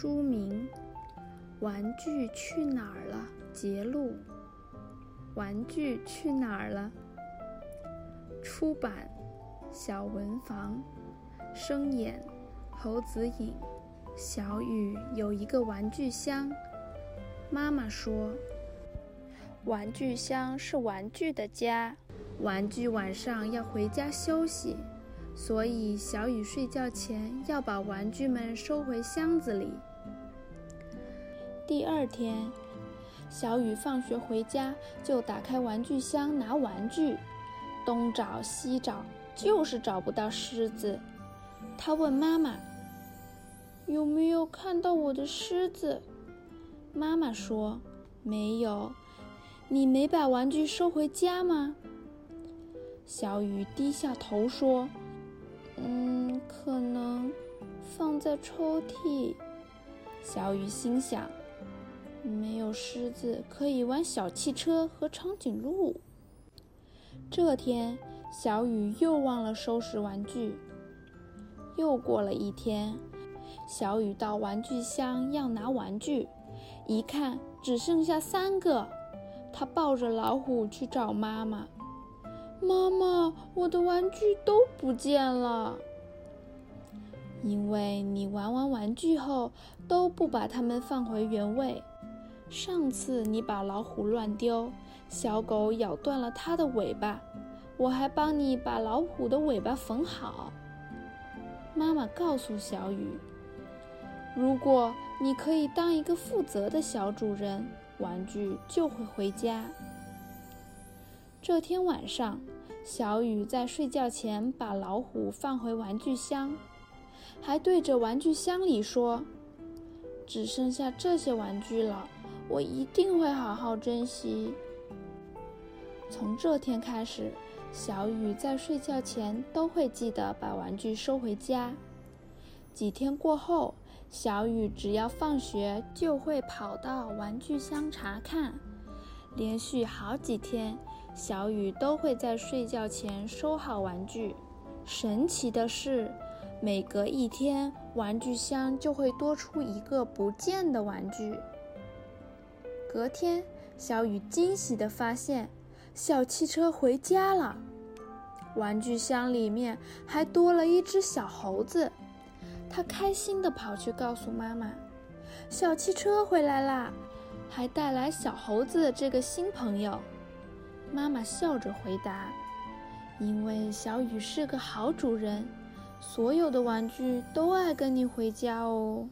书名《玩具去哪儿了》节录，《玩具去哪儿了》出版。小文房，声演。侯子颖。小雨有一个玩具箱，妈妈说：“玩具箱是玩具的家，玩具晚上要回家休息。”所以，小雨睡觉前要把玩具们收回箱子里。第二天，小雨放学回家就打开玩具箱拿玩具，东找西找，就是找不到狮子。他问妈妈：“有没有看到我的狮子？”妈妈说：“没有。”你没把玩具收回家吗？小雨低下头说。嗯，可能放在抽屉。小雨心想，没有狮子可以玩小汽车和长颈鹿。这天，小雨又忘了收拾玩具。又过了一天，小雨到玩具箱要拿玩具，一看只剩下三个，他抱着老虎去找妈妈。妈妈，我的玩具都不见了。因为你玩完玩具后都不把它们放回原位。上次你把老虎乱丢，小狗咬断了它的尾巴，我还帮你把老虎的尾巴缝好。妈妈告诉小雨：“如果你可以当一个负责的小主人，玩具就会回家。”这天晚上，小雨在睡觉前把老虎放回玩具箱，还对着玩具箱里说：“只剩下这些玩具了，我一定会好好珍惜。”从这天开始，小雨在睡觉前都会记得把玩具收回家。几天过后，小雨只要放学就会跑到玩具箱查看。连续好几天，小雨都会在睡觉前收好玩具。神奇的是，每隔一天，玩具箱就会多出一个不见的玩具。隔天，小雨惊喜地发现，小汽车回家了，玩具箱里面还多了一只小猴子。他开心地跑去告诉妈妈：“小汽车回来啦！”还带来小猴子这个新朋友，妈妈笑着回答：“因为小雨是个好主人，所有的玩具都爱跟你回家哦。”